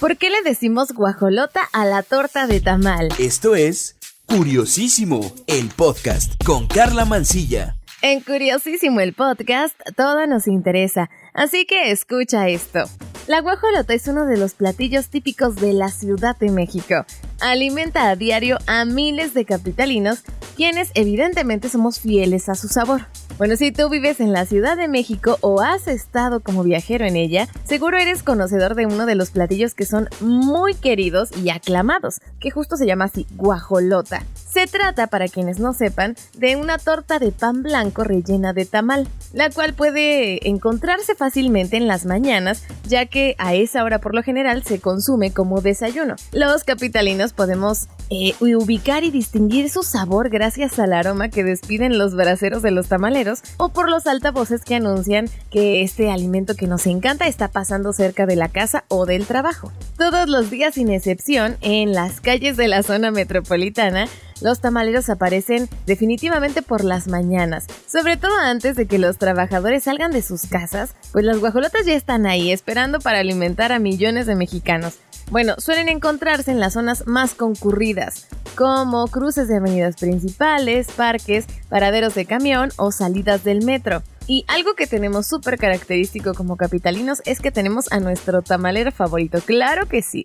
¿Por qué le decimos guajolota a la torta de tamal? Esto es Curiosísimo, el podcast con Carla Mancilla. En Curiosísimo el podcast, todo nos interesa, así que escucha esto. La guajolota es uno de los platillos típicos de la Ciudad de México. Alimenta a diario a miles de capitalinos, quienes evidentemente somos fieles a su sabor. Bueno, si tú vives en la Ciudad de México o has estado como viajero en ella, seguro eres conocedor de uno de los platillos que son muy queridos y aclamados, que justo se llama así, guajolota. Se trata, para quienes no sepan, de una torta de pan blanco rellena de tamal, la cual puede encontrarse fácilmente en las mañanas, ya que a esa hora por lo general se consume como desayuno. Los capitalinos podemos eh, ubicar y distinguir su sabor gracias al aroma que despiden los braseros de los tamaleros o por los altavoces que anuncian que este alimento que nos encanta está pasando cerca de la casa o del trabajo. Todos los días sin excepción, en las calles de la zona metropolitana, los tamaleros aparecen definitivamente por las mañanas, sobre todo antes de que los trabajadores salgan de sus casas, pues las guajolotas ya están ahí esperando para alimentar a millones de mexicanos. Bueno, suelen encontrarse en las zonas más concurridas, como cruces de avenidas principales, parques, paraderos de camión o salidas del metro. Y algo que tenemos súper característico como capitalinos es que tenemos a nuestro tamalero favorito. Claro que sí.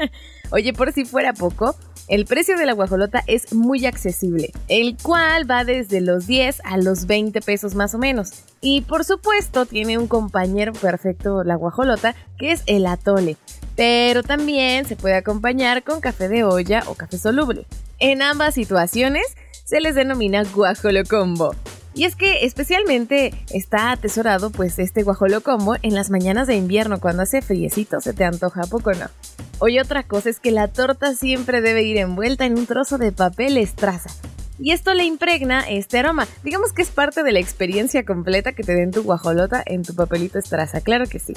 Oye, por si fuera poco, el precio de la guajolota es muy accesible, el cual va desde los 10 a los 20 pesos más o menos. Y por supuesto tiene un compañero perfecto la guajolota, que es el atole pero también se puede acompañar con café de olla o café soluble. En ambas situaciones se les denomina guajolocombo. Y es que especialmente está atesorado pues este guajolocombo en las mañanas de invierno cuando hace friecito, se te antoja poco no. Hoy otra cosa es que la torta siempre debe ir envuelta en un trozo de papel estraza, y esto le impregna este aroma. Digamos que es parte de la experiencia completa que te den tu guajolota en tu papelito estraza, claro que sí.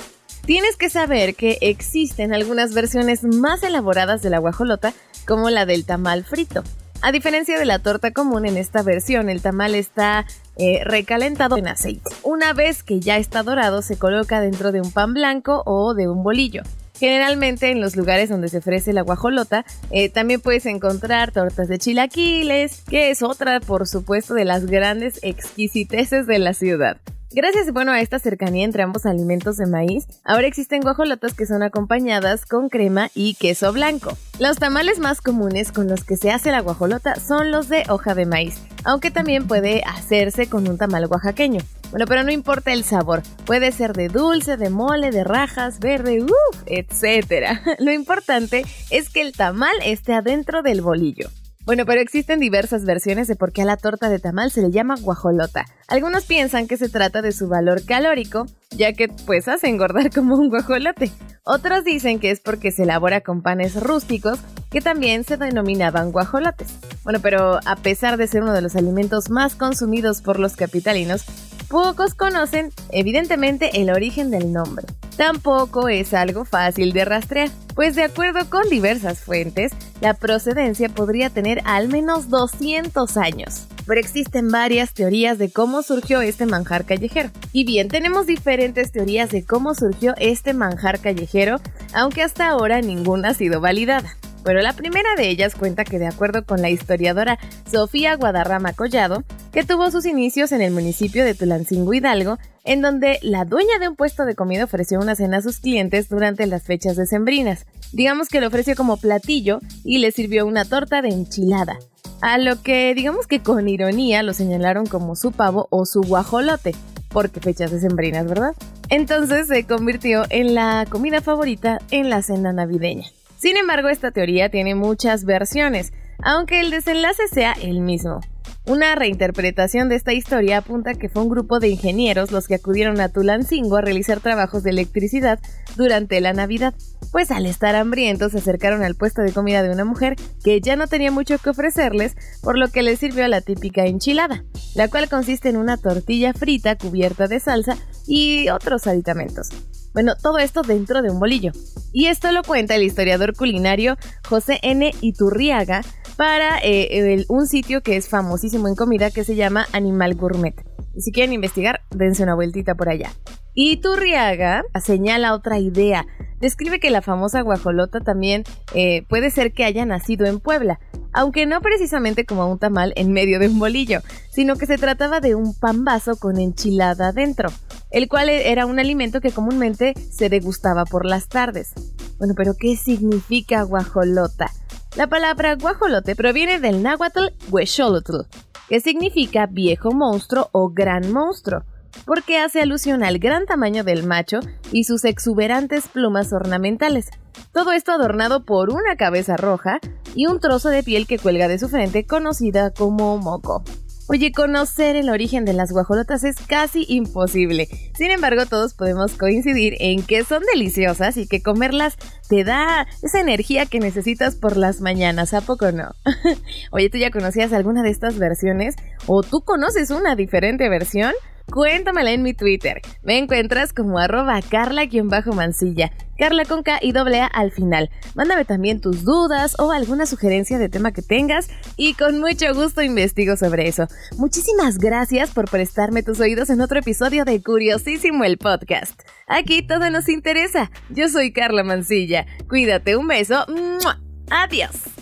Tienes que saber que existen algunas versiones más elaboradas de la guajolota, como la del tamal frito. A diferencia de la torta común, en esta versión el tamal está eh, recalentado en aceite. Una vez que ya está dorado, se coloca dentro de un pan blanco o de un bolillo. Generalmente en los lugares donde se ofrece la guajolota eh, también puedes encontrar tortas de chilaquiles, que es otra, por supuesto, de las grandes exquisiteces de la ciudad. Gracias bueno, a esta cercanía entre ambos alimentos de maíz, ahora existen guajolotas que son acompañadas con crema y queso blanco. Los tamales más comunes con los que se hace la guajolota son los de hoja de maíz, aunque también puede hacerse con un tamal oaxaqueño. Bueno, pero no importa el sabor, puede ser de dulce, de mole, de rajas, verde, uff, etc. Lo importante es que el tamal esté adentro del bolillo. Bueno, pero existen diversas versiones de por qué a la torta de tamal se le llama guajolota. Algunos piensan que se trata de su valor calórico, ya que pues hace engordar como un guajolote. Otros dicen que es porque se elabora con panes rústicos, que también se denominaban guajolotes. Bueno, pero a pesar de ser uno de los alimentos más consumidos por los capitalinos, pocos conocen evidentemente el origen del nombre. Tampoco es algo fácil de rastrear, pues de acuerdo con diversas fuentes, la procedencia podría tener al menos 200 años. Pero existen varias teorías de cómo surgió este manjar callejero. Y bien, tenemos diferentes teorías de cómo surgió este manjar callejero, aunque hasta ahora ninguna ha sido validada pero la primera de ellas cuenta que de acuerdo con la historiadora Sofía Guadarrama Collado, que tuvo sus inicios en el municipio de Tulancingo Hidalgo, en donde la dueña de un puesto de comida ofreció una cena a sus clientes durante las fechas decembrinas. Digamos que le ofreció como platillo y le sirvió una torta de enchilada, a lo que digamos que con ironía lo señalaron como su pavo o su guajolote, porque fechas decembrinas, ¿verdad? Entonces se convirtió en la comida favorita en la cena navideña. Sin embargo, esta teoría tiene muchas versiones, aunque el desenlace sea el mismo. Una reinterpretación de esta historia apunta que fue un grupo de ingenieros los que acudieron a Tulancingo a realizar trabajos de electricidad durante la Navidad, pues al estar hambrientos se acercaron al puesto de comida de una mujer que ya no tenía mucho que ofrecerles, por lo que les sirvió la típica enchilada, la cual consiste en una tortilla frita cubierta de salsa y otros aditamentos. Bueno, todo esto dentro de un bolillo. Y esto lo cuenta el historiador culinario José N. Iturriaga para eh, un sitio que es famosísimo en comida que se llama Animal Gourmet. Si quieren investigar, dense una vueltita por allá. Y Turriaga señala otra idea. Describe que la famosa guajolota también eh, puede ser que haya nacido en Puebla, aunque no precisamente como un tamal en medio de un bolillo, sino que se trataba de un pan vaso con enchilada dentro, el cual era un alimento que comúnmente se degustaba por las tardes. Bueno, pero ¿qué significa guajolota? La palabra guajolote proviene del náhuatl huexolotl, que significa viejo monstruo o gran monstruo porque hace alusión al gran tamaño del macho y sus exuberantes plumas ornamentales. Todo esto adornado por una cabeza roja y un trozo de piel que cuelga de su frente conocida como moco. Oye, conocer el origen de las guajolotas es casi imposible. Sin embargo, todos podemos coincidir en que son deliciosas y que comerlas te da esa energía que necesitas por las mañanas, ¿a poco no? Oye, ¿tú ya conocías alguna de estas versiones? ¿O tú conoces una diferente versión? Cuéntamela en mi Twitter. Me encuentras como arroba carla-mancilla. Carla con K y doble A al final. Mándame también tus dudas o alguna sugerencia de tema que tengas y con mucho gusto investigo sobre eso. Muchísimas gracias por prestarme tus oídos en otro episodio de Curiosísimo el Podcast. Aquí todo nos interesa. Yo soy Carla Mancilla. Cuídate, un beso. Adiós.